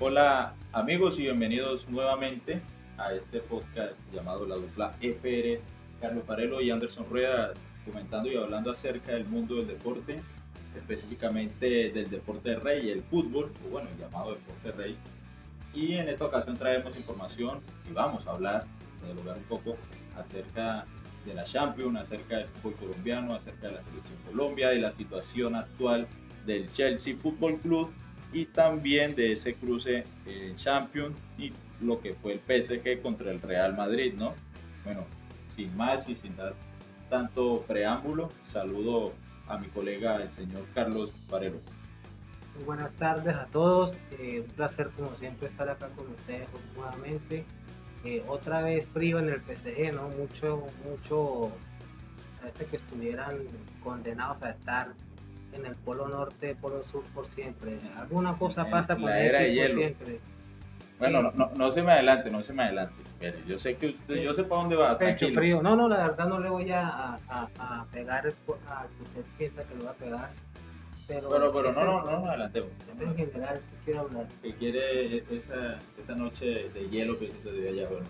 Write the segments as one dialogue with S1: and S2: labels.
S1: Hola amigos y bienvenidos nuevamente a este podcast llamado La Dupla FR. Carlos Parelo y Anderson Rueda comentando y hablando acerca del mundo del deporte, específicamente del deporte rey, el fútbol, o bueno, el llamado deporte rey. Y en esta ocasión traemos información y vamos a hablar, dialogar un poco acerca de la Champions, acerca del fútbol colombiano, acerca de la selección Colombia, de la situación actual del Chelsea Fútbol Club y también de ese cruce en Champions y lo que fue el PSG contra el Real Madrid, ¿no? Bueno, sin más y sin dar tanto preámbulo, saludo a mi colega el señor Carlos Varelo.
S2: Buenas tardes a todos, eh, un placer como siempre estar acá con ustedes nuevamente. Eh, otra vez frío en el PSG, ¿no? Mucho, mucho, parece que estuvieran condenados a estar en el polo norte, polo sur por siempre. Alguna cosa pasa con
S1: la era de hielo. siempre. Bueno, no, no, se me adelante, no se me adelante. yo sé que usted, yo sé para dónde va.
S2: Pecho frío. No, no, la verdad no le voy a, a, a pegar a que usted piensa que lo va a pegar.
S1: Pero, pero, pero no, no, no nos adelantemos.
S2: En general, quiero hablar?
S1: Que quiere esa, esa noche de hielo que se dio allá. Bueno,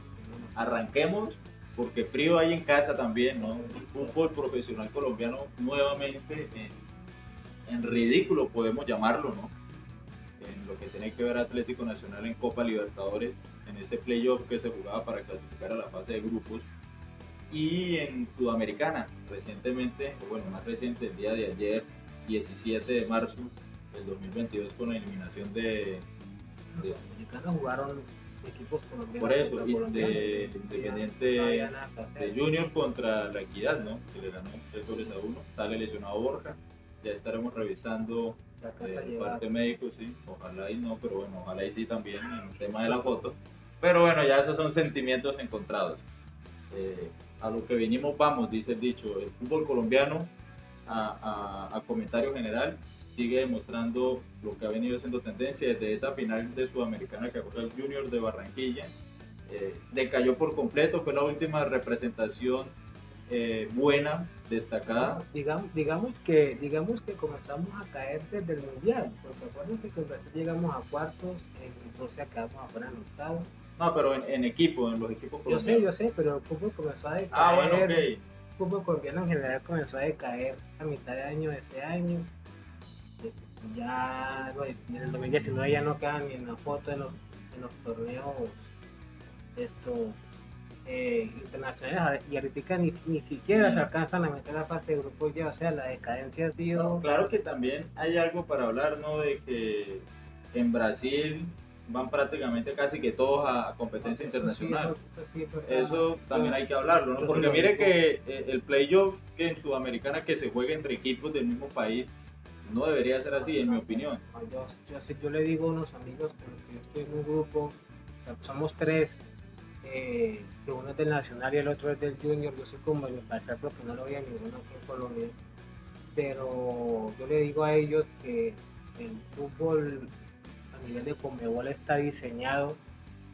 S1: arranquemos porque frío hay en casa también, ¿no? El fútbol profesional colombiano nuevamente en en ridículo, podemos llamarlo, ¿no? En lo que tiene que ver Atlético Nacional en Copa Libertadores, en ese playoff que se jugaba para clasificar a la fase de grupos. Y en Sudamericana, recientemente, bueno, más reciente, el día de ayer, 17 de marzo del 2022, con la eliminación de.
S2: de jugaron equipos colombianos.
S1: Por eso, de, Independiente de Junior contra la Equidad, ¿no? Que le ganó 3 goles a 1. Sale lesionado Borja ya estaremos revisando eh, el parte médico, sí, ojalá y no, pero bueno, ojalá y sí también en el tema de la foto. Pero bueno, ya esos son sentimientos encontrados. Eh, a lo que vinimos vamos, dice el dicho, el fútbol colombiano, a, a, comentario general, sigue demostrando lo que ha venido siendo tendencia desde esa final de Sudamericana que fue el Junior de Barranquilla. Eh, decayó por completo, fue la última representación eh, buena, destacada.
S2: Digamos, digamos, que, digamos que comenzamos a caer desde el Mundial, porque acuérdense que en llegamos a cuartos, en Rusia quedamos afuera en octavos.
S1: No, pero en, equipo, en los equipos
S2: colombianos. Yo sé, yo sé, pero el fútbol comenzó a decaer.
S1: Ah, bueno, ok.
S2: El fútbol colombiano en general comenzó a decaer a mitad de año de ese año. Ya en el 2019 ya no quedan ni en la foto en los, en los torneos esto eh, internacionales y ahorita ni, ni siquiera se alcanzan a meter la fase de grupos ya, o sea, la decadencia ha sido...
S1: claro que también hay algo para hablar, ¿no? De que en Brasil van prácticamente casi que todos a competencia internacional. Eso también hay que hablarlo, ¿no? Porque mire que eh, el playoff que en Sudamericana que se juega entre equipos del mismo país no debería ser así, en mi opinión.
S2: Yo, yo, le digo a unos amigos que yo estoy en un grupo, somos tres, eh, que uno es del Nacional y el otro es del Junior, yo soy como el pasar porque no lo había ninguno aquí en Colombia, pero yo le digo a ellos que el fútbol a nivel de Comebol está diseñado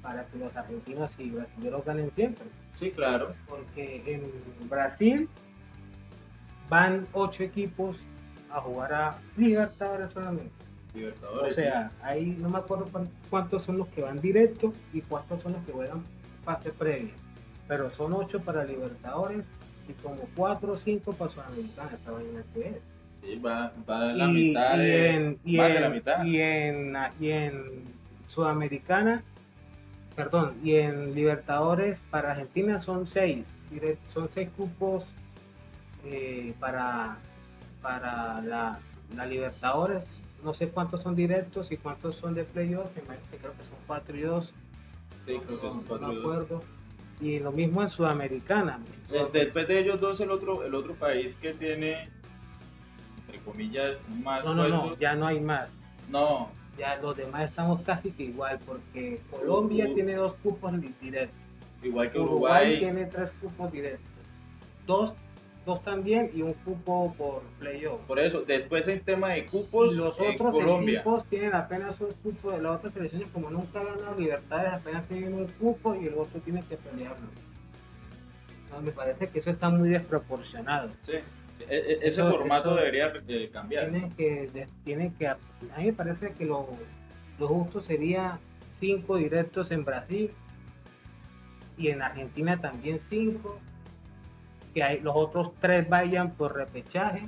S2: para que los argentinos y brasileños ganen siempre.
S1: Sí, claro.
S2: Porque en Brasil van ocho equipos a jugar a Libertadores solamente.
S1: Libertadores.
S2: O sea, ahí no me acuerdo cuántos son los que van directo y cuántos son los que juegan fase previa. Pero son 8 para Libertadores y como 4 o 5 para Sudamericana, esta vaina que es.
S1: Sí, va, va la mitad, de, en, y
S2: en,
S1: la mitad.
S2: Y en, y en Sudamericana, perdón, y en Libertadores para Argentina son 6, son 6 cupos eh, para, para la, la Libertadores, no sé cuántos son directos y cuántos son de playoff, creo que son 4 y 2
S1: Sí, creo que son cuatro.
S2: acuerdo. Y lo mismo en Sudamericana.
S1: Después de ellos dos, el otro, el otro país que tiene, entre comillas, más.
S2: No, no, no, ya no hay más.
S1: No.
S2: Ya los demás estamos casi que igual, porque Colombia tiene dos cupos directos.
S1: Igual que Uruguay. Uruguay
S2: tiene tres cupos directos. Dos dos también y un cupo por playoff.
S1: Por eso, después en tema de cupos,
S2: y los otros equipos tienen apenas un cupo de las otras selecciones, como nunca ganan Libertades, apenas tienen un cupo y el otro tiene que pelearlo. me parece que eso está muy desproporcionado.
S1: Sí. E, e, ese formato debería cambiar.
S2: Tiene que, tiene que, a mí me parece que lo, lo justo sería cinco directos en Brasil y en Argentina también cinco, que hay, los otros tres vayan por repechaje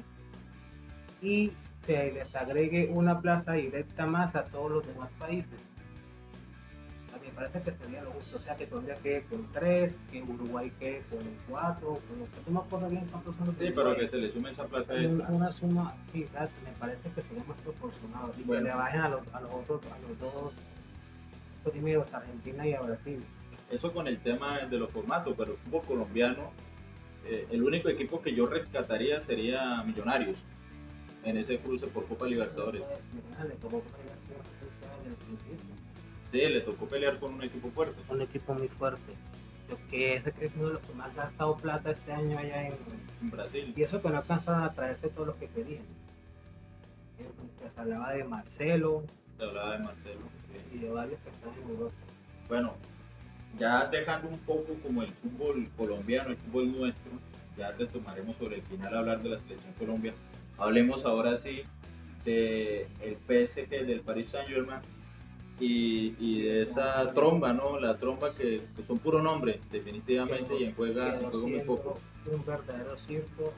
S2: y se les agregue una plaza directa más a todos los demás países. A mí me parece que sería lo justo, o sea que Colombia quede con tres, que Uruguay quede con cuatro, con los que no acuerdo bien cuántos son los
S1: Sí, pero que se le sume esa plaza
S2: una,
S1: extra.
S2: una suma, sí, exacto, me parece que sería más proporcionado y
S1: Bueno.
S2: que le bajen a los, a los otros, a los dos primeros, Argentina y a Brasil.
S1: Eso con el tema de los formatos, pero el fútbol colombiano, eh, el único equipo que yo rescataría sería Millonarios en ese cruce por Copa Libertadores. Sí, le tocó pelear con un equipo fuerte.
S2: un equipo muy fuerte. Lo que es, es uno de los que más ha gastado plata este año allá en.
S1: En Brasil.
S2: Y eso que no alcanzaron a traerse todos los que querían. Se hablaba de Marcelo
S1: Se hablaba de Marcelo.
S2: y de varios que están en Europa.
S1: Bueno, ya dejando un poco como el fútbol colombiano, el fútbol nuestro, ya retomaremos sobre el final hablar de la selección Colombia. Hablemos ahora sí de el PSG del Paris Saint Germain y, y de esa tromba, ¿no? La tromba que, que son puro nombre, definitivamente, y en juega, juega muy poco.
S2: Un verdadero circo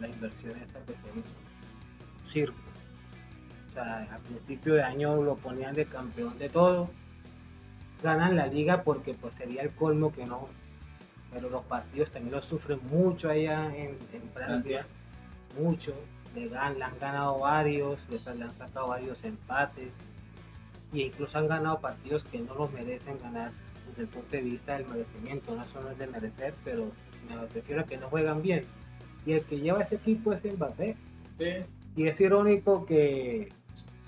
S2: la inversión esta que hizo. Circo. O sea, a principio de año lo ponían de campeón de todo. Ganan la liga porque pues sería el colmo que no. Pero los partidos también lo sufren mucho allá en, en Francia. Mucho. Le, gan- le han ganado varios, les han- le han sacado varios empates. Y incluso han ganado partidos que no los merecen ganar desde el punto de vista del merecimiento. No eso no es de merecer, pero me refiero a que no juegan bien. Y el que lleva ese equipo es Mbappé.
S1: Sí,
S2: Y es irónico que,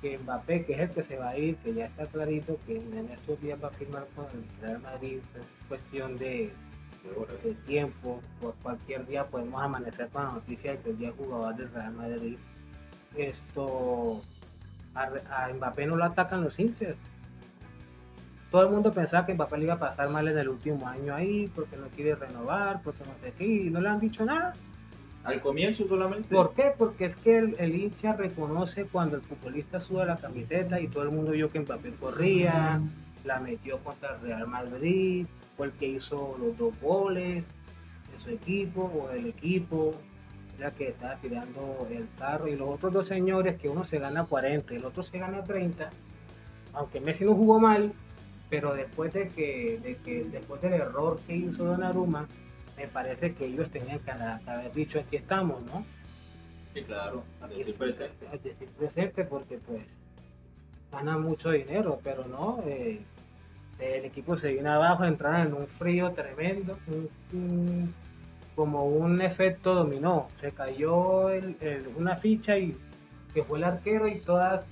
S2: que Mbappé, que es el que se va a ir, que ya está clarito que en estos días va a firmar con el Real Madrid, es cuestión de, de tiempo, por cualquier día podemos amanecer con la noticia de que día jugador del Real Madrid. Esto a, a Mbappé no lo atacan los hinchas. Todo el mundo pensaba que Mbappé le iba a pasar mal en el último año ahí, porque no quiere renovar, porque no sé qué, y no le han dicho nada.
S1: Al comienzo solamente.
S2: ¿Por qué? Porque es que el, el hincha reconoce cuando el futbolista sube la camiseta y todo el mundo vio que Mbappé corría, la metió contra el Real Madrid, fue el que hizo los dos goles de su equipo o del equipo, ya que estaba tirando el carro y los otros dos señores que uno se gana 40 y el otro se gana 30, aunque Messi no jugó mal, pero después de que, de que después del error que hizo Donnarumma, me parece que ellos tenían que haber dicho aquí estamos, ¿no?
S1: Sí, claro, a decir presente.
S2: a decir presente porque pues ganan mucho dinero, pero no, eh, el equipo se vino abajo, entraron en un frío tremendo, un- un- como un efecto dominó, se cayó el- el- una ficha y que fue el arquero y todas,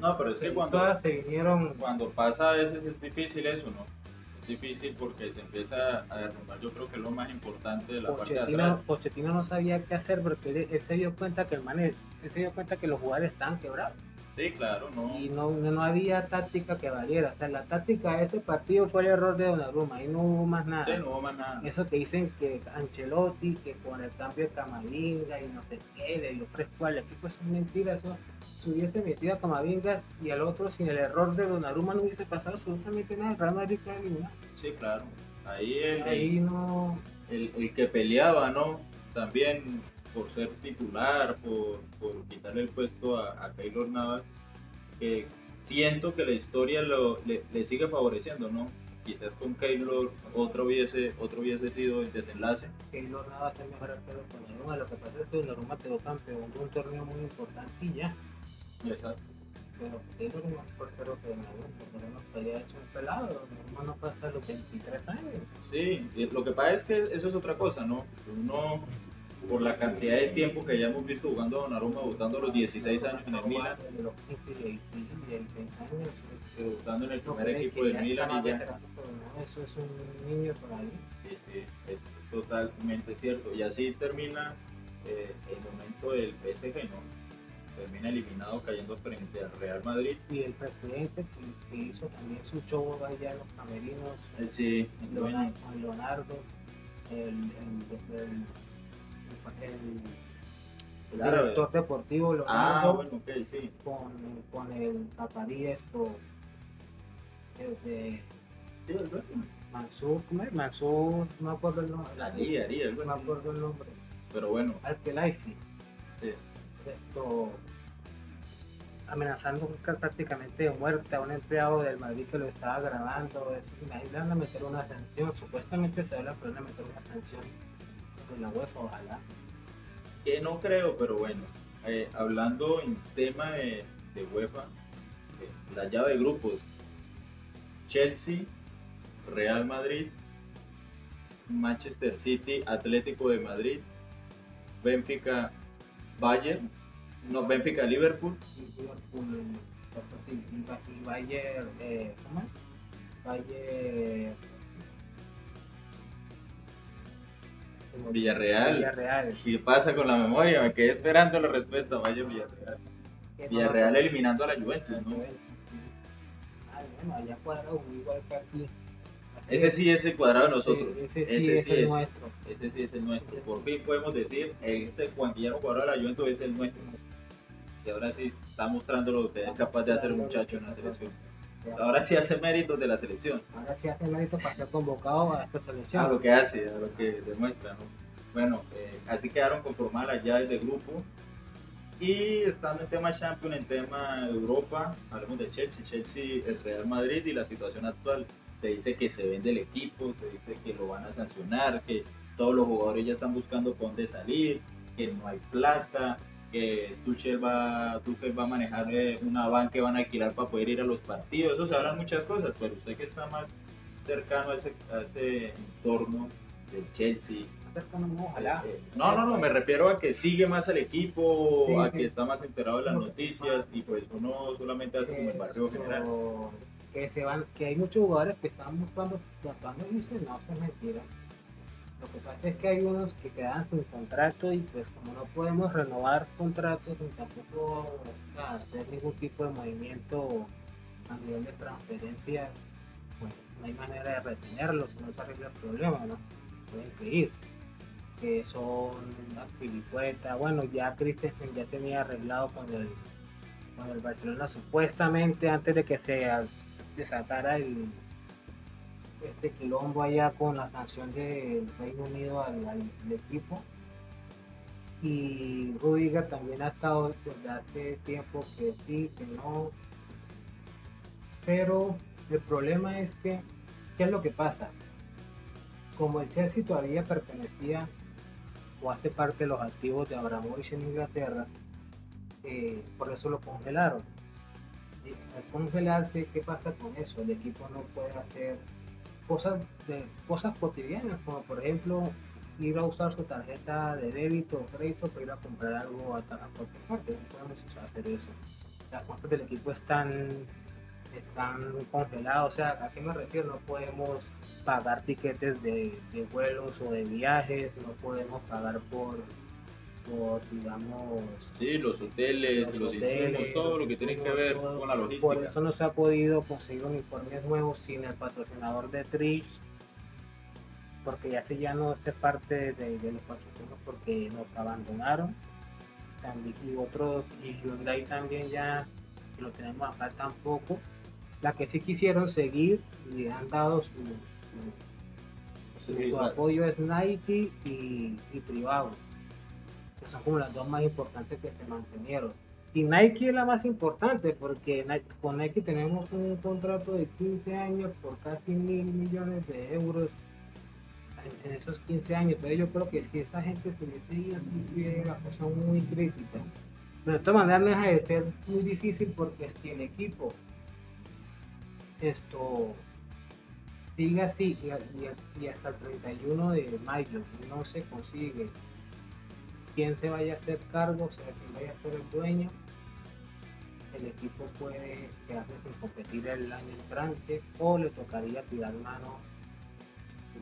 S1: No, pero es que cuando,
S2: todas se vinieron,
S1: cuando pasa a veces es difícil eso, ¿no? Difícil porque se empieza a derrumbar, yo creo que es lo más importante de la parte de
S2: Pochettino,
S1: atrás.
S2: Pochettino no sabía qué hacer porque él, él se dio cuenta que el man, él se dio cuenta que los jugadores estaban quebrados.
S1: Sí, claro, no.
S2: y no, no, había táctica que valiera. O sea, la táctica de este partido fue el error de Donnarumma y no hubo más nada.
S1: Sí, no hubo más nada.
S2: Eso que dicen que Ancelotti, que con el cambio de Camavinga y no sé qué, le dio fresco al equipo, eso es mentira. Eso se hubiese metido a Camavinga y al otro sin el error de Donnarumma no hubiese pasado absolutamente nada. El Real Madrid queda eliminado.
S1: Sí, claro. Ahí el,
S2: Ahí no...
S1: el, el que peleaba, ¿no? También por ser titular, por, por quitarle el puesto a, a Keylor Navas, que siento que la historia lo, le, le sigue favoreciendo, ¿no? Quizás con Keylor otro hubiese, otro hubiese sido el desenlace.
S2: Keylor nada va a ser mejor arquero que Donnarumma. Lo que pasa es que Donnarumma quedó campeón de un torneo muy importante y ya.
S1: Exacto.
S2: Pero Keylor es más portero que Donnarumma. Donnarumma todavía es un pelado. Donnarumma no pasa los 23 años.
S1: Sí, lo que pasa es que eso es otra cosa, ¿no? Uno, por la cantidad de tiempo que ya hemos visto jugando a Donnarumma, debutando a los 16 años en el Milan,
S2: los 15 y 16 y 16 años.
S1: debutando en el
S2: No
S1: primer equipo del Milan y ya...
S2: no, eso es un niño por ahí.
S1: Sí, sí, es totalmente cierto. Y así termina eh, el momento del PSG, ¿no? Termina eliminado cayendo frente al Real Madrid.
S2: Y el presidente que, que hizo también su show allá en los camerinos,
S1: Sí, el.
S2: Leonardo, con Leonardo, el, el, el, director deportivo lo
S1: Ah, bueno, ok, sí.
S2: con, con el Zaparí esto desde
S1: Sí.
S2: Mansur, ¿cómo es? Mansur, no me acuerdo el nombre.
S1: Ali, Ali, algo
S2: no me acuerdo el nombre.
S1: Pero bueno,
S2: Al Kelaifi.
S1: sí.
S2: Esto amenazando ca- prácticamente de muerte a un empleado del Madrid que lo estaba grabando. Eso, meter una sanción. Supuestamente se habla pero meter una sanción de la UEFA, ojalá.
S1: que no creo, pero bueno, eh, hablando en tema de, de UEFA, eh, la llave de grupos, Chelsea, Real Madrid, Manchester City, Atlético de Madrid, Benfica, Bayern, no, Benfica, Liverpool,
S2: Liverpool, y, Bayern, eh, ¿cómo es? Bayern.
S1: Villarreal.
S2: Villarreal.
S1: ¿Qué pasa con la memoria? Me quedé esperando la respuesta, Bayern, Villarreal. Villarreal eliminando a la Juventus, ¿no?
S2: Ah, bueno, allá cuadrado igual que aquí.
S1: Ese sí es el cuadrado de nosotros.
S2: Ese sí
S1: Ese
S2: es el
S1: es.
S2: nuestro.
S1: Ese sí es el nuestro. Por fin podemos decir, este Juan Guillermo Cuadrado de la Juventus es el nuestro. Y ahora sí está mostrando lo que es capaz de hacer el muchacho en la selección. Ahora sí hace méritos de la selección.
S2: Ahora sí hace mérito para ser convocado a esta selección.
S1: A lo que hace, a lo que demuestra. ¿no? Bueno, eh, así quedaron conformadas las llaves de grupo. Y estando en tema Champions, en tema Europa, hablemos de Chelsea, Chelsea, el Real Madrid y la situación actual. Se dice que se vende el equipo, se dice que lo van a sancionar, que todos los jugadores ya están buscando por dónde salir, que no hay plata, que Tuchel va, Tuchel va a manejar eh, una van que van a alquilar para poder ir a los partidos. Eso se hablan muchas cosas, pero usted que está más cercano a ese, a ese entorno del Chelsea,
S2: Ojalá.
S1: eh, No, no, no, me refiero a que sigue más al equipo,
S2: Sí,
S1: a
S2: sí.
S1: que está más enterado de las
S2: No,
S1: noticias y pues uno solamente hace como el barrio general.
S2: Que se van, que hay muchos jugadores que están buscando, tratando de irse, no, eso es mentira. Lo que pasa es que hay unos que quedan sin contrato y pues como no podemos renovar contratos ni tampoco hacer ningún tipo de movimiento a nivel de transferencia, pues no hay manera de retenerlos, no se arregla el problema, ¿no? Pueden que ir. Que son las pilicuetas, bueno, ya Christensen ya tenía arreglado con el con el Barcelona supuestamente antes de que se desatara el este quilombo allá con la sanción del Reino Unido al, equipo y Rudiger también ha estado desde hace tiempo que sí, que no pero el problema es que ¿qué es lo que pasa? como el Chelsea todavía pertenecía o hace parte de los activos de Abramovich en Inglaterra eh, por eso lo congelaron. Al congelarse, ¿qué pasa con eso? El equipo no puede hacer cosas, de, cosas cotidianas, como por ejemplo ir a usar su tarjeta de débito o crédito para ir a comprar algo a, a cualquier parte. No podemos hacer eso. Las cuentas del equipo están, están congeladas. O sea, ¿a qué me refiero? No podemos pagar tiquetes de, de vuelos o de viajes, no podemos pagar por, por digamos,
S1: Sí, los hoteles, los,
S2: los
S1: insumos,
S2: hoteles,
S1: todo lo que tiene que ver
S2: todo.
S1: con la
S2: Por
S1: logística.
S2: eso no se ha podido conseguir uniformes nuevos sin el patrocinador de Trish, porque ya se ya no hace parte de, de los patrocinios porque nos abandonaron. También, y otros, y Hyundai también ya que lo tenemos acá tampoco. La que sí quisieron seguir y han dado su, su- apoyo es Nike y, y Trivago, que son como las dos más importantes que se mantenieron. Y Nike es la más importante porque con Nike tenemos un contrato de 15 años por casi mil millones de euros en, esos 15 años. Entonces yo creo que si esa gente se hubiese ido así, sería una cosa muy crítica. Pero de todas maneras deja de ser muy difícil porque si el equipo esto sigue así y, y- y hasta el 31 de mayo no se consigue quién se vaya a hacer cargo, o sea, quién vaya a ser el dueño, el equipo puede quedarse sin competir el año entrante o le tocaría tirar mano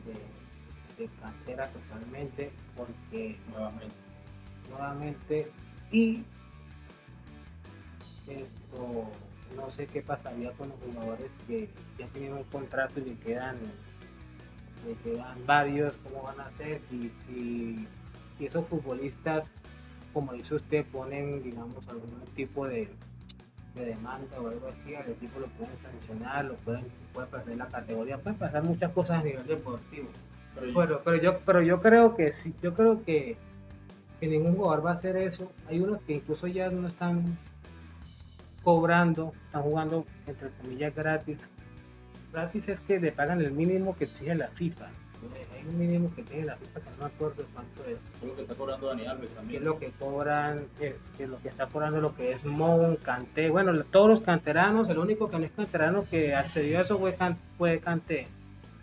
S2: de, de cantera totalmente porque
S1: nuevamente.
S2: nuevamente y esto no sé qué pasaría con los jugadores que ya tienen un contrato y le quedan le quedan varios cómo van a hacer si, si, si esos futbolistas como dice usted, ponen, digamos, algún tipo de, de demanda o algo así, al equipo lo pueden sancionar, lo pueden, puede perder la categoría, pueden pasar muchas cosas a nivel deportivo.
S1: Pero
S2: Bueno, pero yo, pero yo creo que sí, yo creo que, que ningún jugador va a hacer eso. Hay unos que incluso ya no están cobrando, están jugando entre comillas gratis. Gratis es que le pagan el mínimo que exige la FIFA. Eh, Hay un mínimo que tiene la FIFA que no me acuerdo cuánto es.
S1: Creo que está cobrando Dani Alves
S2: Que
S1: también.
S2: es lo que cobran, eh, que es lo que está cobrando lo que es Mon, Canté. Bueno, todos los canteranos, el único que no es canterano que accedió a eso fue, Can- fue Canté.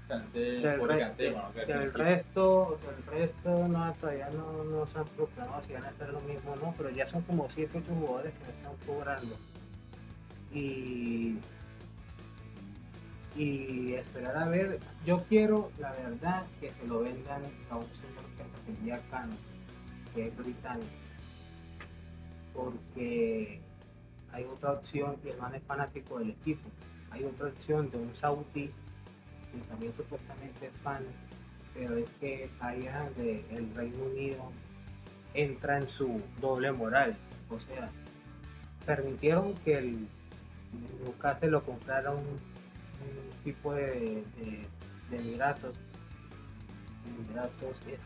S1: Canté,
S2: re-
S1: Canté, bueno, que-
S2: del resto, del resto no, todavía no, no se han proclamado si van a hacer lo mismo o no, pero ya son como 7 8 jugadores que me están cobrando. Y, y esperar a ver, yo quiero la verdad que se lo vendan a un señor que apellida Cano, que es británico, porque hay otra opción y el man es fanático del equipo. Hay otra opción de un saudí que también supuestamente es fan, pero es que allá de el Reino Unido entra en su doble moral. O sea, permitieron que el Newcastle lo comprara un, un tipo de, de, de Emiratos. Emiratos es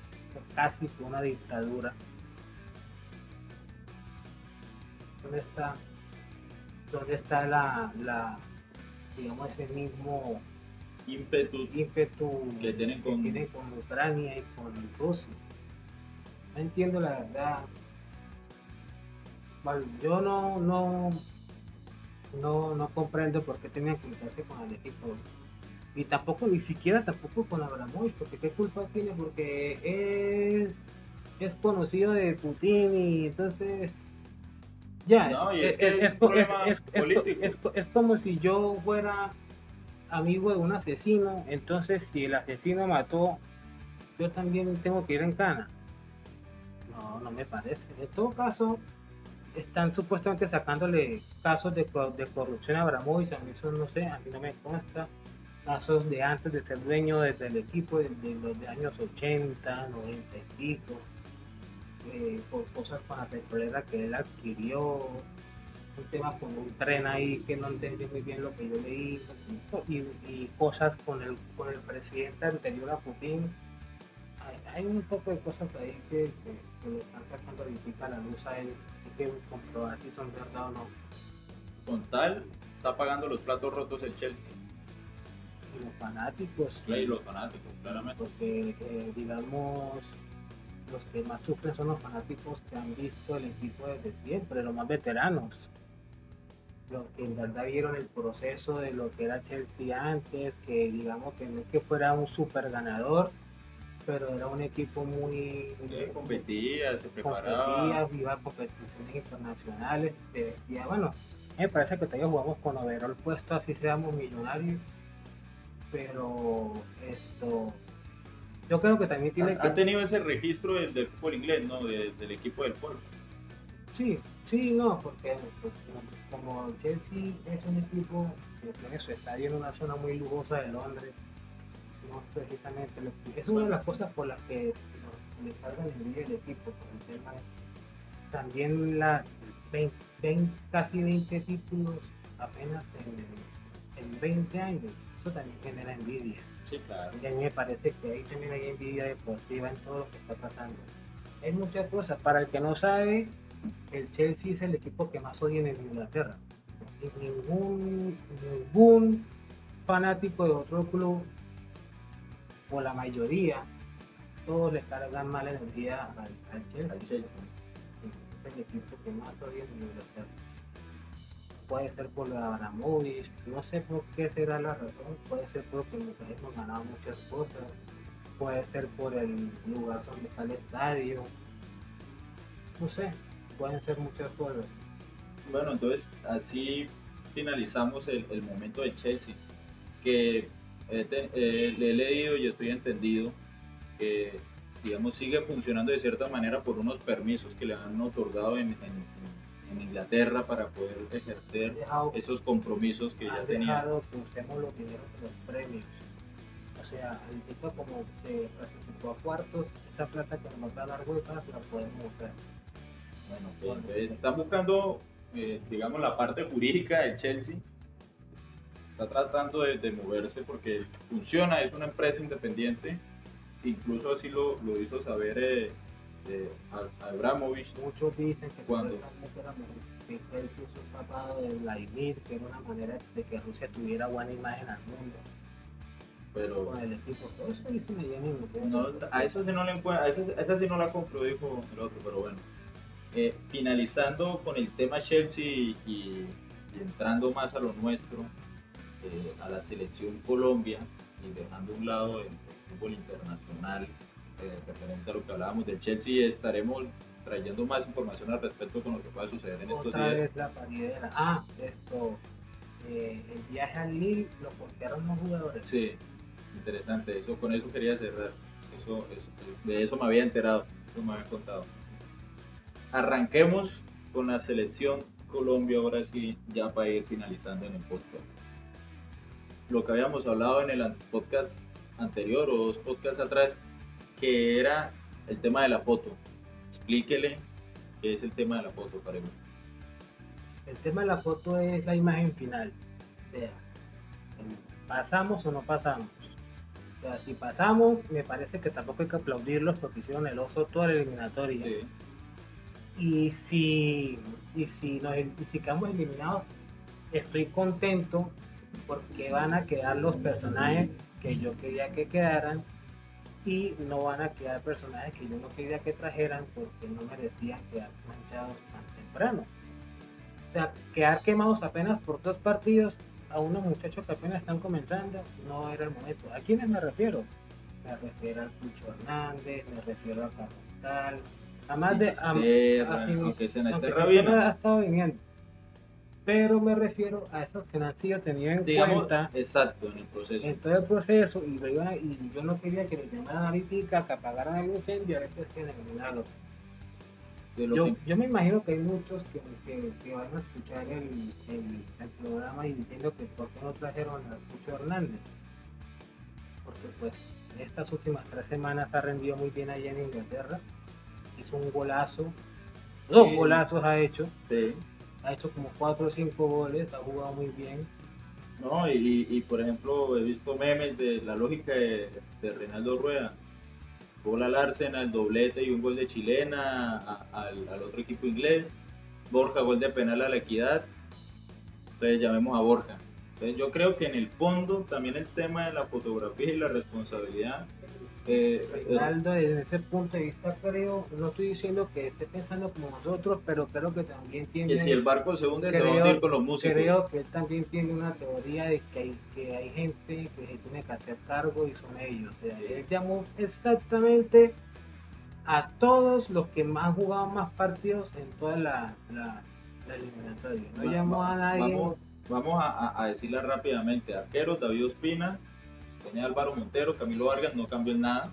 S2: casi que una dictadura. ¿Dónde está? ¿Dónde está la, la digamos ese mismo
S1: ímpetu
S2: ímpetu
S1: que tienen con-
S2: tienen con Ucrania y con Rusia. No entiendo la verdad. Bueno, yo no, no, no, no comprendo por qué tenían que meterse con el equipo. Y tampoco, ni siquiera tampoco con Abramovich, porque qué culpa tiene, porque es, es conocido de Putin y entonces ya,
S1: No,
S2: es,
S1: es
S2: es- es como si yo fuera amigo de un asesino, entonces si el asesino mató, yo también tengo que ir en cana. No, no me parece. En todo caso, están supuestamente sacándole casos de, de corrupción a Abramovich, a mí eso no sé, a mí no me consta. Casos de antes de ser dueño desde el equipo, de, de los años 80, 90 y pico, eh, por cosas con la petrolera que él adquirió, un tema con un tren ahí que no entendí muy bien lo que yo leí y, y cosas con el con el presidente anterior a Putin. Hay, hay un poco de cosas ahí que, que, que le están sacando a la luz a él que comprobar si son verdad o no.
S1: Con tal está pagando los platos rotos el Chelsea.
S2: Y los fanáticos.
S1: Y los fanáticos claramente.
S2: Porque eh, digamos los que más sufren son los fanáticos que han visto el equipo desde siempre, los más veteranos, los que en verdad vieron el proceso de lo que era Chelsea antes, que digamos que no es que fuera un super ganador, pero era un equipo muy
S1: competía se
S2: competía,
S1: preparaba.
S2: iba a competiciones internacionales, se decía, bueno, me parece que todavía jugamos con overall puesto, así seamos millonarios, pero esto, yo creo que también tiene
S1: ha,
S2: que...
S1: ha tenido ese registro del, del fútbol inglés no De- del equipo del pueblo
S2: Sí, sí, no, porque pues, como Chelsea es un equipo que tiene su estadio en una zona muy lujosa de Londres, no precisamente, lo es una de las cosas por las que le cargan envidia el equipo, por el tema de- también la 20, 20 casi 20 títulos apenas en, en 20 años, eso también genera envidia.
S1: sí claro
S2: Y a mí me parece que ahí también hay envidia deportiva en todo lo que está pasando. Hay muchas cosas. Para el que no sabe, el Chelsea es el equipo que más odian en Inglaterra. Y ningún, ningún fanático de otro club, o la mayoría, todos le cargan mala energía al, al Chelsea.
S1: al Chelsea
S2: Es el equipo que más en Inglaterra. Puede ser por la Abramovich, no sé por qué será la razón, puede ser porque nosotros hemos ganado muchas cosas, puede ser por el lugar donde está el estadio, no sé, pueden ser muchas cosas.
S1: Bueno, entonces así finalizamos el, el momento de Chelsea, que eh, eh, le he leído y estoy entendido que, digamos, sigue funcionando de cierta manera por unos permisos que le han otorgado en, en- en Inglaterra para poder ejercer
S2: dejado,
S1: esos compromisos que ya tenía.
S2: dejado que usemos los dineros de los premios. O sea, ahorita como se clasificó a cuartos, esta plata que nos va a dar huecas la podemos usar.
S1: Bueno, están buscando, eh, digamos, la parte jurídica del Chelsea. Está tratando de, de moverse porque funciona, es una empresa independiente. Incluso así lo, lo hizo saber eh, eh, Abramovich.
S2: Muchos dicen que mu- que él un papado de Vladimir, que era una manera de que Rusia tuviera buena imagen al mundo
S1: Pero
S2: con el equipo. Todo eso dice Medianino.
S1: no, a eso sí no le encuentro, a esa, a esa sí no la compró, dijo el otro, pero bueno. Eh, finalizando con el tema Chelsea y, y entrando más a lo nuestro, eh, a la selección Colombia y dejando a un lado el, el fútbol internacional, eh, referente a lo que hablábamos del Chelsea, estaremos trayendo más información al respecto con lo que pueda suceder en estos días.
S2: vez la paridera. Ah, esto. eh, el viaje al Lille lo postearon los jugadores.
S1: Sí, interesante, eso, con eso quería cerrar, eso, eso- de eso me había enterado, eso me había contado. Arranquemos con la selección Colombia, ahora sí, ya para ir finalizando en el podcast. Lo que habíamos hablado en el podcast anterior o dos podcasts atrás, que era el tema de la foto. Explíquele qué es el tema de la foto, para
S2: El tema de la foto es la imagen final. O sea, ¿pasamos o no pasamos? O sea, si pasamos, me parece que tampoco hay que aplaudirlos porque hicieron el oso toda la eliminatoria.
S1: Sí,
S2: Y si, y si, nos, y si quedamos eliminados, estoy contento porque van a quedar los personajes que yo quería que quedaran y no van a quedar personajes que yo no quería que trajeran porque no merecían quedar manchados tan temprano. O sea, quedar quemados apenas por dos partidos a unos muchachos que apenas están comenzando no era el momento. ¿A quiénes me refiero? Me refiero al Pucho Hernández, me refiero a Carlos a más de... a-
S1: aunque
S2: aunque Sinisterra
S1: Rabina.
S2: ha estado viniendo. Pero me refiero a esos que no han sido en
S1: digamos,
S2: cuenta
S1: exacto, en el proceso.
S2: en todo el proceso y, lo iban a- y yo no quería que les llamaran ahorita que apagaran el incendio, a veces que eliminarlo.
S1: de lo
S2: Yo,
S1: que-
S2: yo me imagino que hay muchos que, que, que van a escuchar el, el, el programa y diciendo que por qué no trajeron a Pucho Hernández. Porque pues estas últimas tres semanas ha rendido muy bien allá en Inglaterra. Hizo un golazo. Dos
S1: Sí.
S2: golazos ha hecho.
S1: Sí.
S2: Ha hecho como cuatro o cinco goles. Ha jugado muy bien.
S1: No, y, y, por ejemplo, he visto memes de la lógica de, de Reinaldo Rueda. Gol al Arsenal, doblete y un gol de chilena al, al otro equipo inglés. Borja, gol de penal a la equidad. Entonces llamemos a Borja. Entonces yo creo que en el fondo también el tema de la fotografía y la responsabilidad. Eh,
S2: Reinaldo, desde ese punto de vista, creo, no estoy diciendo que esté pensando como nosotros, pero creo que también tiene.
S1: que si el barco se hunde se va a
S2: Creo-
S1: hundir con los músicos.
S2: Creo que él también tiene una teoría de que hay, que hay gente que se tiene que hacer cargo y son ellos. O sea, él llamó exactamente a todos los que más han jugado más partidos en toda la, la, la eliminatoria. No llamó a nadie.
S1: Vamos, vamos a, a- decirla rápidamente. Arquero, David Ospina, tenía Álvaro Montero, Camilo Vargas, no cambió en nada.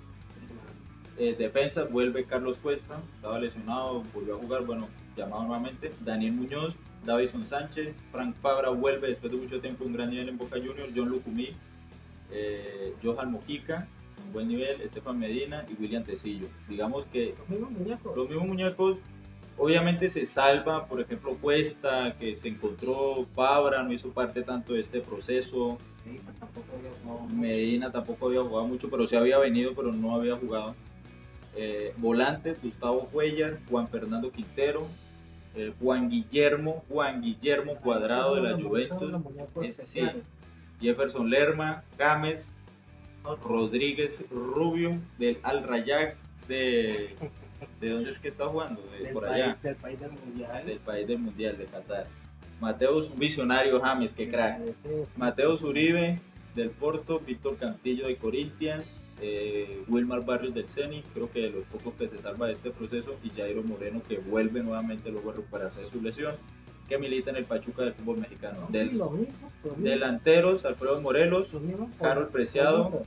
S1: Eh, defensa, vuelve Carlos Cuesta, estaba lesionado, volvió a jugar, bueno, llamado nuevamente. Daniel Muñoz, Davison Sánchez, Frank Fabra vuelve después de mucho tiempo un gran nivel en Boca Juniors, John Lucumí, eh, Johan Mojica, un buen nivel, Estefan Medina y William Tecillo. Digamos que
S2: Los mismos muñecos.
S1: los mismos muñecos obviamente se salva, por ejemplo Cuesta, que se encontró Fabra, no hizo parte tanto de este proceso,
S2: Sí, tampoco había jugado.
S1: Medina tampoco había jugado mucho, pero sí había venido, pero no había jugado. Eh, volantes, Gustavo Cuellar, Juan Fernando Quintero, eh, Juan Guillermo, Juan Guillermo Cuadrado de la Juventus, ese sí. Jefferson Lerma, Gámez, Rodríguez Rubio, del Al Rayyak, de, ¿de dónde es que está jugando? De,
S2: Del
S1: por
S2: país-
S1: allá,
S2: Del país del mundial.
S1: del país del Mundial, de Qatar. Mateus, un visionario James, qué crack. Mateus Uribe, del Porto, Víctor Cantillo de Corinthians, eh, Wilmar Barrios del Ceni, creo que de los pocos que se salva de este proceso, y Jairo Moreno que vuelve nuevamente luego a recuperarse de su lesión, que milita en el Pachuca del fútbol mexicano. Del, delanteros, Alfredo Morelos, Carol Preciado,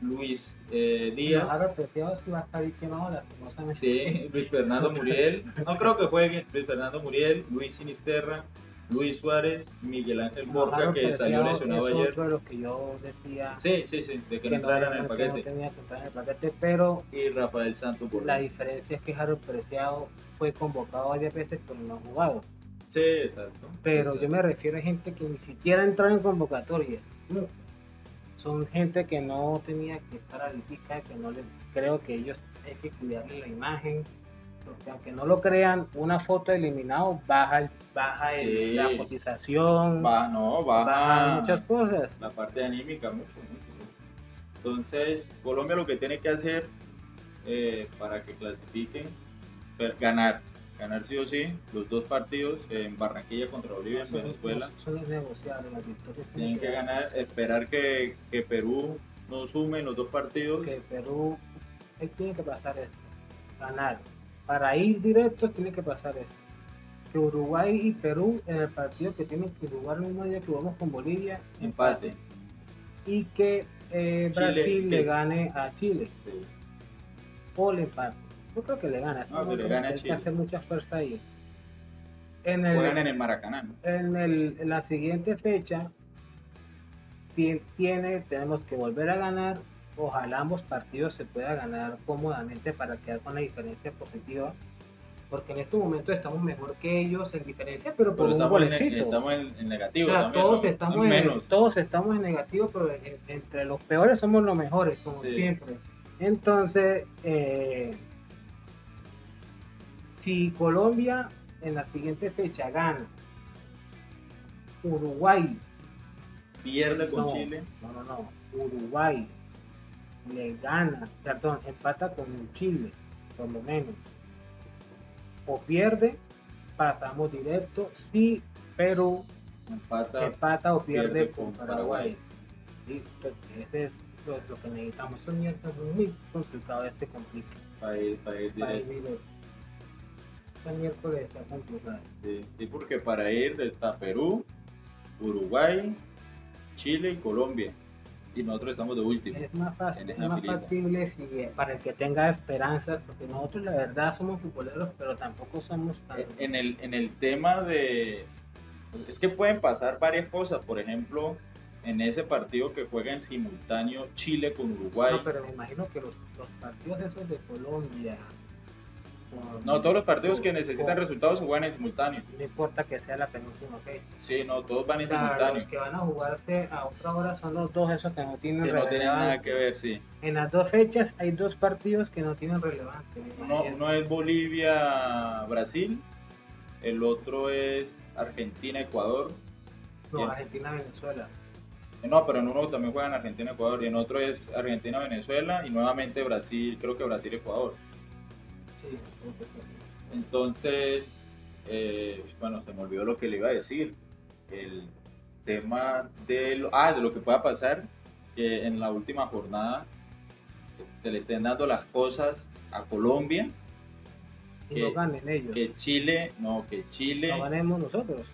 S1: Luis eh, Díaz,
S2: Ahora Preciado sí va a estar ahí lastimosamente.
S1: sí, Luis Fernando Muriel, no creo que juegue, Luis Fernando Muriel, Luis Sinisterra, Luis Suárez, Miguel Ángel
S2: No,
S1: Borja, que salió lesionado
S2: es
S1: ayer.
S2: otro de los que yo decía
S1: Sí, sí, sí, de que
S2: que
S1: no
S2: no,
S1: entraran en el
S2: que no
S1: paquete.
S2: tenía que entrar en el paquete, pero
S1: Y Rafael Santos por
S2: la diferencia es que Harold Preciado fue convocado varias veces, pero no ha jugado.
S1: Sí, exacto.
S2: Pero yo me refiero a gente que ni siquiera entró en convocatoria. Son gente que no tenía que estar alítica, que no les creo que ellos hay que cuidarle la imagen. Porque aunque no lo crean, una foto eliminado baja el, baja el-
S1: Sí.
S2: la cotización,
S1: no,
S2: baja
S1: baja
S2: muchas cosas.
S1: la parte anímica mucho, mucho. Entonces, Colombia lo que tiene que hacer eh, para que clasifiquen, ganar, ganar sí o sí los dos partidos en Barranquilla contra Bolivia, en Venezuela.
S2: Las victorias.
S1: Tienen que ganar, esperar que, que Perú no sume en los dos partidos.
S2: Que Perú tiene que pasar esto, ganar. Para ir directo tiene que pasar esto. Que Uruguay y Perú en el partido que tienen que jugar el mismo día que vamos con Bolivia,
S1: Empate.
S2: Y que eh,
S1: Chile,
S2: Brasil le gane a Chile
S1: Sí.
S2: o le empate. Yo creo que le gana.
S1: No, que le
S2: hacer mucha fuerza ahí. En, el,
S1: Juegan en el Maracaná. ¿no?
S2: en, el- en la siguiente fecha ti- tiene, tenemos que volver a ganar. Ojalá ambos partidos se pueda ganar cómodamente para quedar con la diferencia positiva. Porque en estos momentos estamos mejor que ellos en diferencia, pero por
S1: Pero
S2: un
S1: estamos, en, estamos en,
S2: O
S1: negativo.
S2: sea,
S1: también,
S2: todos,
S1: ¿no?
S2: estamos
S1: En
S2: en,
S1: menos.
S2: todos estamos en negativo, pero en- entre los peores somos los mejores, como
S1: Sí.
S2: siempre. Entonces, eh, si Colombia en la siguiente fecha gana, Uruguay,
S1: Pierde con
S2: no,
S1: Chile.
S2: no, no, no, Uruguay le gana, perdón, empata con Chile, por lo menos, o pierde, pasamos directo. Si Perú
S1: Empata.
S2: empata o pierde,
S1: pierde
S2: con
S1: con
S2: Paraguay. Sí, ese es lo, lo que necesitamos. Eso es muy complicado este
S1: para ir Para directo.
S2: ir directo. Miércoles complicado.
S1: Sí, sí, porque para ir está Perú, Uruguay, Chile y Colombia. Y nosotros estamos de último.
S2: Es más fácil, es más factible si, para el que tenga esperanzas, porque nosotros la verdad somos futboleros, pero tampoco somos tan...
S1: En el, en el tema de... Es que pueden pasar varias cosas. Por ejemplo, en ese partido que juega en simultáneo Chile con Uruguay.
S2: No, pero me imagino que los, los partidos esos de Colombia...
S1: No, todos los partidos que necesitan resultados se juegan en simultáneo.
S2: No importa que sea la penúltima fecha.
S1: Sí, no, todos van
S2: O
S1: en
S2: sea,
S1: simultáneo.
S2: los que van a jugarse a otra hora son los dos esos que no tienen
S1: Que no tienen nada que ver, sí.
S2: En las dos fechas hay dos partidos que no tienen relevancia.
S1: Uno, uno es Bolivia-Brasil, el otro es Argentina-Ecuador.
S2: No. Argentina-Venezuela.
S1: No, pero en uno también juegan Argentina-Ecuador y en otro es Argentina-Venezuela y nuevamente Brasil, creo que Brasil-Ecuador.
S2: Sí, creo que sí.
S1: Entonces, eh, bueno, se me olvidó lo que le iba a decir. El tema de lo, ah, de lo que pueda pasar, que en la última jornada se le estén dando las cosas a Colombia, Que-
S2: no ganen ellos.
S1: que Chile, no, que Chile,
S2: No ganemos nosotros.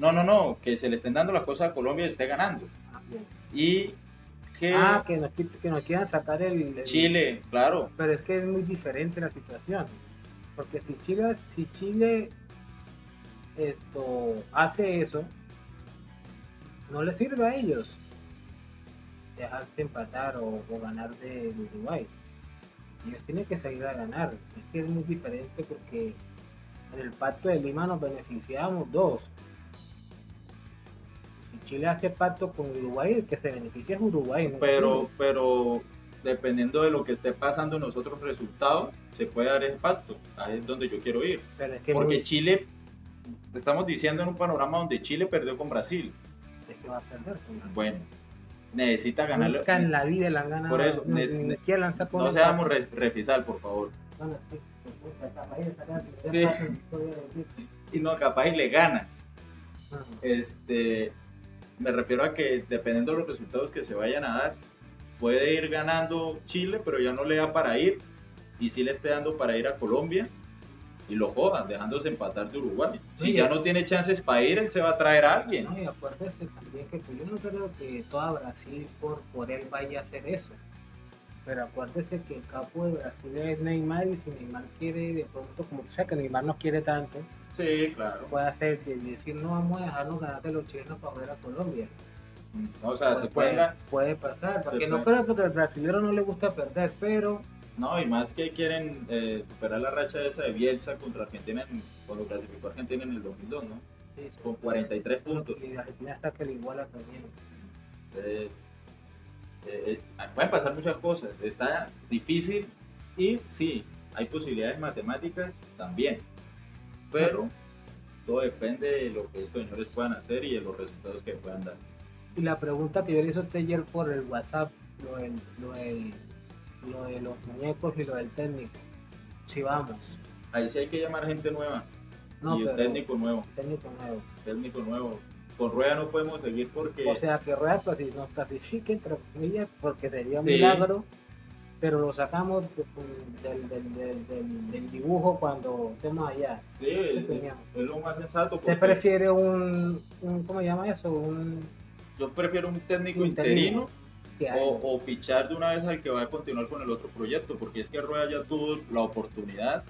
S1: No, no, no, que se le estén dando las cosas a Colombia y esté ganando.
S2: Ah.
S1: Y que
S2: Ah, que nos, quit- que nos quieran sacar el, el-
S1: Chile, claro,
S2: Pero es que es muy diferente la situación. Porque si Chile, si Chile esto hace eso, no le sirve a ellos dejarse empatar o, o ganar de, de Uruguay. Ellos tienen que salir a ganar. Es que es muy diferente porque en el pacto de Lima nos beneficiamos dos. Chile hace pacto con Uruguay, el que se beneficia es Uruguay. no
S1: pero, pero dependiendo de lo que esté pasando en nosotros resultados, se puede dar el pacto. Ahí es donde yo quiero ir.
S2: Pero es que
S1: Porque
S2: muy-
S1: Chile, te estamos diciendo en un panorama donde Chile perdió con Brasil.
S2: es que va a perder. con-
S1: Bueno, necesita ganarle.
S2: Nunca en la vida la han ganado.
S1: Por eso,
S2: no,
S1: ne- ne- No seamos re- refisal, por favor.
S2: Sí, pues, país está acá,
S1: Sí.
S2: equipo.
S1: Y no, capaz y le gana.
S2: Ajá.
S1: Este, me refiero a que dependiendo de los resultados que se vayan a dar, puede ir ganando Chile, pero ya no le da para ir. Y sí le esté dando para ir a Colombia y lo jodan, dejándose empatar de Uruguay. Si ya no tiene chances para ir, él se va a traer a alguien.
S2: No, y acuérdese también que yo no creo que toda Brasil por, por él vaya a hacer eso. Pero acuérdese que el capo de Brasil es Neymar y si Neymar quiere de pronto, como sabes que Neymar no quiere tanto,
S1: Sí, claro.
S2: Puede hacer y decir, no vamos a dejarnos ganar de los chilenos para ver a Colombia.
S1: O sea, se
S2: puede,
S1: puede,
S2: puede pasar, porque no
S1: puede.
S2: creo que al brasileño no le gusta perder, pero
S1: No, y más que quieren eh, superar la racha esa de Bielsa contra Argentina en- cuando clasificó Argentina en el 2002, ¿no?
S2: sí, sí.
S1: Con 43 puntos.
S2: y Argentina hasta que le iguala también.
S1: Eh, eh, eh, pueden pasar muchas cosas. Está difícil y sí, hay posibilidades matemáticas también. Pero todo depende de lo que estos señores puedan hacer y de los resultados que puedan dar.
S2: Y la pregunta que yo le hice a usted ayer por el WhatsApp, lo, del, lo, del- lo de los muñecos y lo del técnico. Si vamos.
S1: Ahí sí hay que llamar gente nueva
S2: No,
S1: y un técnico nuevo.
S2: técnico nuevo.
S1: Técnico nuevo. Con Rueda no podemos seguir porque
S2: O sea, que Rueda clasi- nos clasifique, entre comillas, porque sería un
S1: Sí.
S2: milagro, pero lo sacamos de- del, del, del, del- dibujo cuando estemos allá.
S1: sí, es, lo más sensato.
S2: ¿Usted
S1: porque
S2: prefiere un, un, ¿cómo se llama eso? Un
S1: Yo prefiero un técnico
S2: Interino.
S1: interino o, o fichar de una vez al que va a continuar con el otro proyecto, porque es que Rueda ya tuvo la oportunidad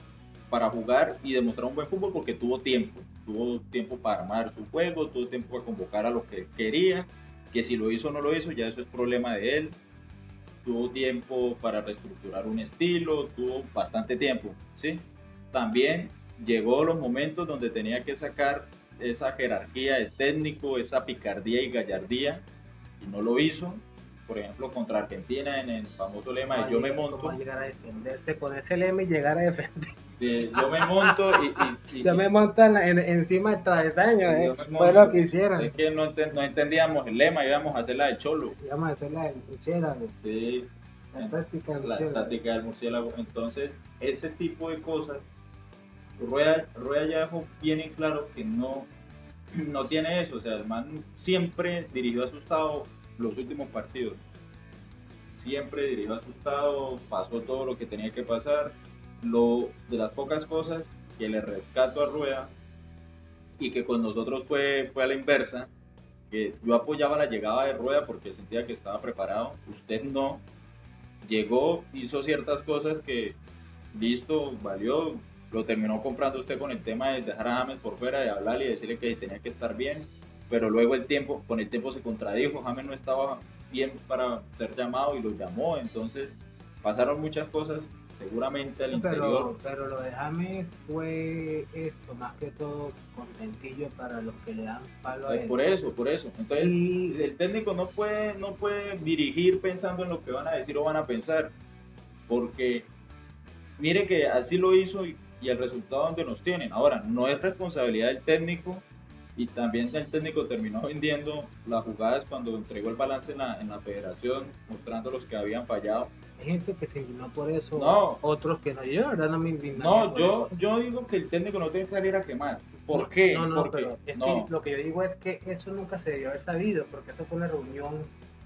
S1: para jugar y demostrar un buen fútbol porque tuvo tiempo, tuvo tiempo para armar su juego, tuvo tiempo para convocar a lo que quería, que si lo hizo o no lo hizo, ya eso es problema de él, tuvo tiempo para reestructurar un estilo, tuvo bastante tiempo, ¿sí? También llegó los momentos donde tenía que sacar esa jerarquía de técnico, esa picardía y gallardía, y no lo hizo. Por ejemplo, contra Argentina en el famoso lema de yo me
S2: ¿Cómo
S1: monto,
S2: llegar a defenderse con ese lema y llegar a defender.
S1: de yo me monto y, y- y-
S2: Yo me monto en, en- encima del travesaño, eh. Fue lo que hicieron.
S1: es que no, enten- no entendíamos el lema, íbamos a hacer la de Cholo.
S2: Vamos a hacer la luchera,
S1: Sí,
S2: la táctica de
S1: la
S2: luchera.
S1: táctica del murciélago. Entonces, ese tipo de cosas, Rueda, Rueda en claro que no, no tiene eso. O sea, el man siempre dirigió asustado los últimos partidos. Siempre dirigió asustado, pasó todo lo que tenía que pasar. Lo, de las pocas cosas que le rescato a Rueda y que con nosotros fue, fue a la inversa, que yo apoyaba la llegada de Rueda porque sentía que estaba preparado, usted no, llegó, hizo ciertas cosas que, listo, valió, lo terminó comprando usted con el tema de dejar a James por fuera, de hablarle y decirle que tenía que estar bien, pero luego el tiempo, con el tiempo se contradijo, James no estaba bien para ser llamado y lo llamó, entonces pasaron muchas cosas, seguramente al interior.
S2: Pero, lo de James fue esto, más que todo contentillo para los que le dan palo a él.
S1: por eso, por eso. Entonces,
S2: Y-
S1: el técnico no puede, no puede dirigir pensando en lo que van a decir o van a pensar. Porque mire que así lo hizo y, y el resultado donde nos tienen. Ahora, no es responsabilidad del técnico y también el técnico terminó vendiendo las jugadas cuando entregó el balance en la, en la federación, mostrando los que habían fallado.
S2: Hay gente que se indignó por eso,
S1: No.
S2: otros que no. Yo, verdad, no me indigné.
S1: No, yo,
S2: eso.
S1: yo digo que el técnico no tiene que salir a quemar. ¿Por qué?
S2: No, no,
S1: Porque
S2: pero es
S1: no.
S2: que lo que yo digo es que eso nunca se debió haber sabido, porque eso fue una reunión.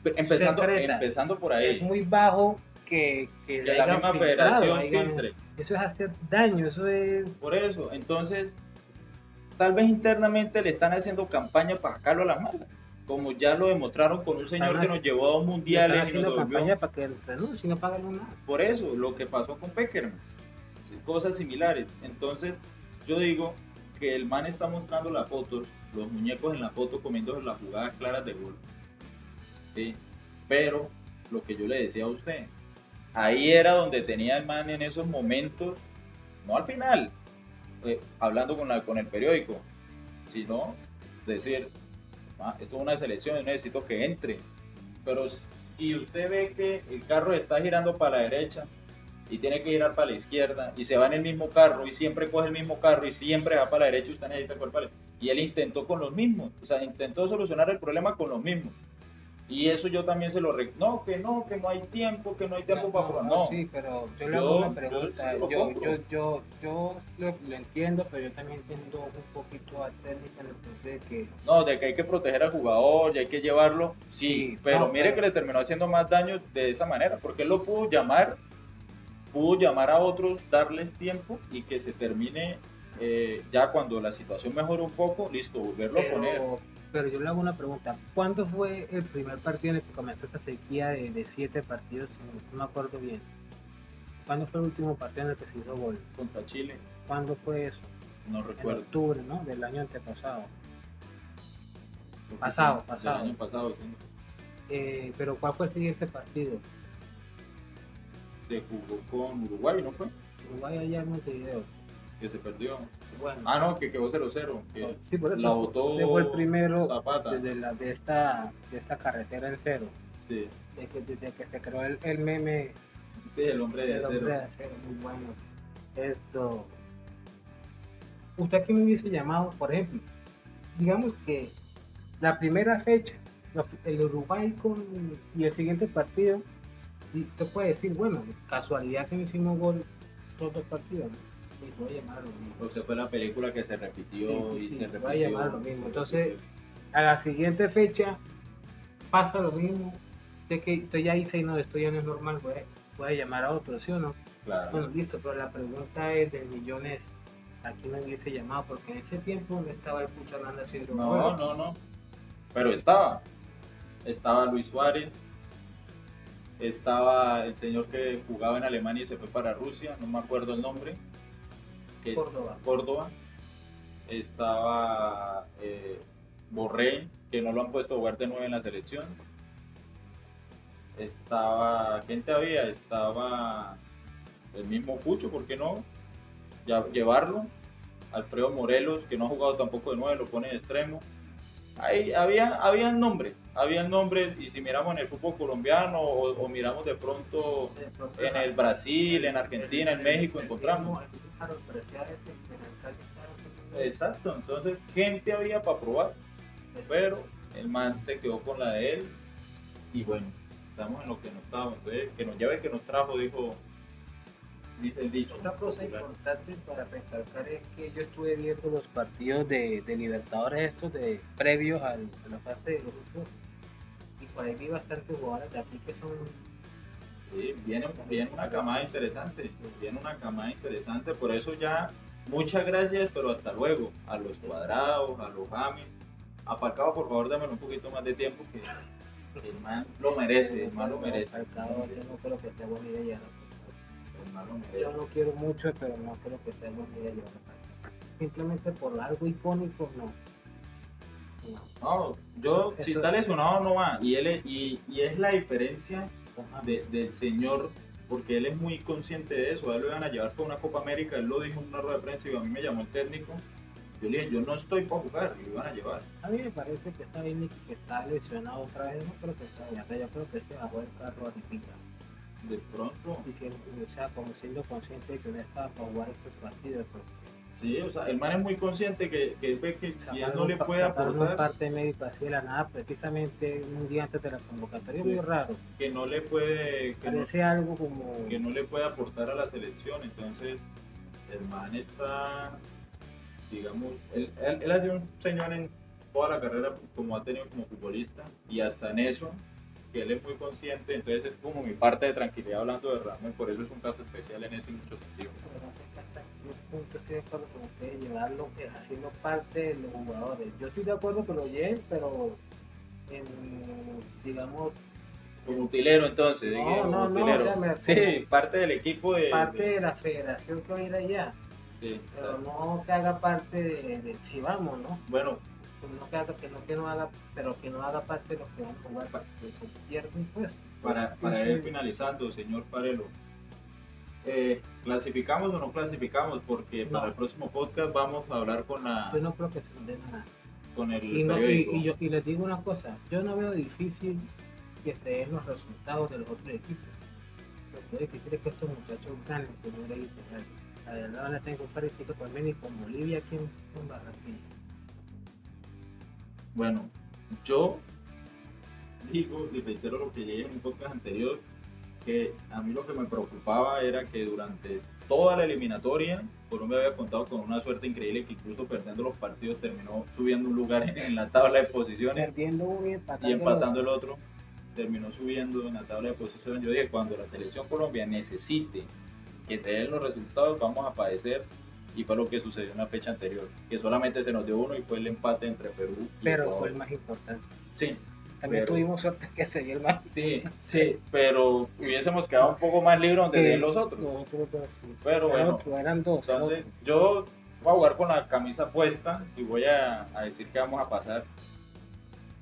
S1: empezando,
S2: secreta.
S1: empezando por ahí.
S2: Es muy bajo que, que,
S1: la misma
S2: filtrado,
S1: federación
S2: hayan-. Eso es hacer daño, eso es.
S1: Por eso, entonces, tal vez internamente le están haciendo campaña para sacarlo a la mala. Como ya lo demostraron con un señor
S2: Están
S1: que nos llevó a dos
S2: Están
S1: mundiales y nos
S2: haciendo campaña para que renuncie no paguen nada.
S1: Por eso, lo que pasó con Peckerman. Cosas similares. Entonces, yo digo que el man está mostrando las fotos, los muñecos en la foto comiendo las jugadas claras de gol. Sí, Pero, lo que yo le decía a usted, ahí era donde tenía el man en esos momentos, no al final, eh, hablando con, la, con el periódico, sino decir, "Ah, esto es una selección, necesito que entre. Pero si usted ve que el carro está girando para la derecha y tiene que girar para la izquierda y se va en el mismo carro y siempre coge el mismo carro y siempre va para la derecha, usted necesita la Y él intentó con los mismos, o sea, intentó solucionar el problema con los mismos. Y eso yo también se lo... Re no, que no, que no hay tiempo, que no hay tiempo para jugar. No,
S2: sí, pero yo le
S1: Yo-
S2: hago una
S1: yo
S2: pregunta.
S1: sí lo
S2: Yo, yo, yo, yo lo, lo entiendo, pero yo también entiendo un poquito a técnica en el sentido de que
S1: No, de que hay que proteger al jugador y hay que llevarlo, sí,
S2: Sí,
S1: pero
S2: no,
S1: mire
S2: pero-
S1: que le terminó haciendo más daño de esa manera, porque él lo pudo llamar, pudo llamar a otros, darles tiempo y que se termine eh, ya cuando la situación mejore un poco, listo, volverlo a poner.
S2: Pero, yo le hago una pregunta. ¿Cuándo fue el primer partido en el que comenzó esta sequía de, de siete partidos? No, me acuerdo bien. ¿Cuándo fue el último partido en el que se hizo gol?
S1: Contra Chile,
S2: ¿Cuándo fue eso?
S1: No
S2: En
S1: recuerdo.
S2: octubre, ¿no? Del año antepasado. Pasado,
S1: sí,
S2: pasado.
S1: Del año pasado, sí.
S2: Eh, pero ¿cuál fue el siguiente partido?
S1: Se jugó con Uruguay, ¿no fue?
S2: Uruguay allá en Montevideo.
S1: Que se perdió.
S2: Bueno,
S1: Ah, no, que quedó 0-0. Que
S2: sí, por eso
S1: la votó
S2: ese fue el primero
S1: Zapata.
S2: desde la, de, esta, de esta carretera en cero.
S1: Sí.
S2: Desde que, desde que se creó el, el meme
S1: sí, el hombre de
S2: El hombre de
S1: acero.
S2: muy bueno. Esto. ¿Usted aquí me hubiese llamado, por ejemplo? Digamos que la primera fecha, el Uruguay con, y el siguiente partido, y usted puede decir, bueno, casualidad que no hicimos gol los dos partidos. ¿no? Voy a llamar lo mismo.
S1: O sea, fue la película que se repitió
S2: Sí, sí,
S1: y
S2: sí,
S1: se repitió.
S2: a llamar lo mismo. Entonces, A la siguiente fecha pasa lo mismo. De que estoy ya hice y no, esto ya no es normal, voy a, voy a llamar a otro, ¿sí o no?
S1: claro.
S2: Bueno, listo, pero la pregunta es del millón es, ¿a quién me hubiese llamado? Porque en ese tiempo no estaba el Pucho Hernández y
S1: No, no, no. Pero estaba. Estaba Luis Suárez. Estaba el señor que jugaba en Alemania y se fue para Rusia, no me acuerdo el nombre. Que-
S2: Córdoba.
S1: Córdoba. Estaba eh, Borrell, que no lo han puesto a jugar de nuevo en la selección. Estaba, ¿quién te había? Estaba el mismo Pucho, ¿por qué no? Ya, llevarlo. Alfredo Morelos, que no ha jugado tampoco de nuevo, lo pone de extremo. Ahí había, había nombres, había nombres, y si miramos en el fútbol colombiano o, o miramos De pronto, en el Brasil, en Argentina, en México, encontramos. Exacto, entonces gente había para probar, pero el man se quedó con la de él y bueno, estamos en lo que nos estábamos, entonces que nos lleve que nos trajo, dijo, dice el dicho.
S2: Otra cosa importante para recalcar es que yo estuve viendo los partidos de, de Libertadores estos de previos al, a la fase de grupos y por ahí vi bastantes jugadores de aquí que son
S1: Sí, viene, viene una camada interesante, viene una camada interesante, por eso ya muchas gracias, pero hasta luego, a los cuadrados, a los James, a Falcao por favor dame un poquito más de tiempo que el man lo merece, el man lo merece.
S2: Falcao, yo no creo que sea buena idea
S1: lo.
S2: Yo no quiero mucho, pero no creo que sea buena idea. Simplemente por algo icónico, no. No.
S1: Yo,
S2: Eso-
S1: si está lesionado no va. Y, él, y, y es la diferencia de- del señor, porque él es muy consciente de eso. A él lo iban a llevar para una Copa América, él lo dijo en una rueda de prensa y a mí me llamó el técnico. Yo le dije, yo no estoy para jugar, y lo iban a llevar.
S2: A mí me parece que está bien que está lesionado otra vez, no creo que está bien, yo creo que se bajó el carro ahorita.
S1: De pronto,
S2: Y o sea, como siendo consciente de que no estaba para jugar estos partidos, porque
S1: sí, o sea, el man es muy consciente que, que si él no le puede aportar,
S2: parte médico así de la nada, precisamente un día antes de la convocatoria,
S1: Sí.
S2: muy raro.
S1: que no le puede, que no,
S2: algo como.
S1: que no le puede aportar a la selección. Entonces, el man está, digamos, él, él, él ha sido un señor en toda la carrera como ha tenido como futbolista y hasta en eso, que él es muy consciente. Entonces, es como mi parte de tranquilidad hablando de Ramos, y por eso es un caso especial en ese mucho sentido.
S2: Pero no sé qué hasta qué punto estoy de acuerdo con ustedes llevarlo eh, haciendo parte de los jugadores. Yo estoy de acuerdo que lo lleven, pero en, digamos,
S1: Como utilero, entonces,
S2: No,
S1: digamos,
S2: no, no,
S1: utilero.
S2: o sea, me-
S1: sí, parte del equipo de.
S2: parte
S1: de-
S2: de la federación que va a ir allá,
S1: sí,
S2: pero no que haga parte de, de si vamos, ¿no?
S1: Bueno,
S2: Pues no que haga, que no, que no haga, pero que no haga parte de los que van a jugar para que se pierden, pues.
S1: para, para ir finalizando, señor Parelo, eh, ¿clasificamos o no clasificamos? Porque
S2: No.
S1: para el próximo podcast vamos a hablar con, la,
S2: Yo no creo que se nada.
S1: con el
S2: Y, no- y- y yo, y les digo una cosa, yo no veo difícil que se den los resultados de los otros equipos. Lo difícil es que estos muchachos ganen el primer Israel. La verdad van a tener que buscar equipos también y con Bolivia aquí en, en Barranquilla.
S1: Bueno, yo digo y reitero lo que llegué en un podcast anterior, que a mí lo que me preocupaba era que durante toda la eliminatoria Colombia había contado con una suerte increíble que incluso perdiendo los partidos terminó subiendo un lugar en, en la tabla de posiciones
S2: Perdiendo uno y empatando.
S1: y empatando el otro, terminó subiendo en la tabla de posiciones. Yo dije, cuando la selección Colombia necesite que se den los resultados, vamos a padecer. Y fue lo que sucedió en la fecha anterior, que solamente se nos dio uno y fue el empate entre Perú y
S2: Pero
S1: Ecuador.
S2: fue el más importante.
S1: Sí,
S2: También
S1: Pero-
S2: tuvimos suerte que se dio el más.
S1: sí, sí, pero hubiésemos quedado un poco más libres donde de los otros.
S2: Los otros dos, sí.
S1: Pero bueno,
S2: otros, eran dos.
S1: Entonces, yo voy a jugar con la camisa puesta y voy a, a decir que vamos a pasar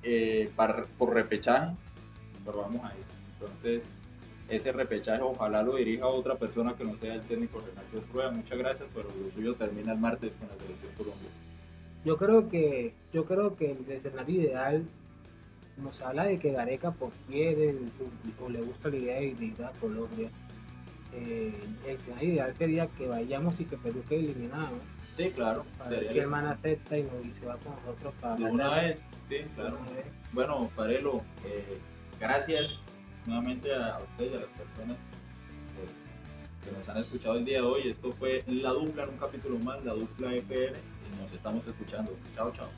S1: eh, para, por repechaje, pero vamos a ir. Entonces, ese repechaje ojalá lo dirija a otra persona que no sea el técnico Renato Rueda. Muchas gracias, pero lo suyo termina el martes con la selección colombiana.
S2: Yo creo que, yo creo que el escenario ideal nos habla de que Gareca pues quiere o le gusta la idea de ir a Colombia. Eh, el escenario ideal sería que vayamos y que Perú quede eliminado.
S1: Sí, claro.
S2: Ver man acepta y, y, se va con nosotros para
S1: De una vez, sí, claro. Bueno, Farelo, eh, gracias nuevamente a ustedes y a las personas que, que nos han escuchado el día de hoy. Esto fue La Dupla en un capítulo más, La Dupla FR, y nos estamos escuchando. Chao, chao.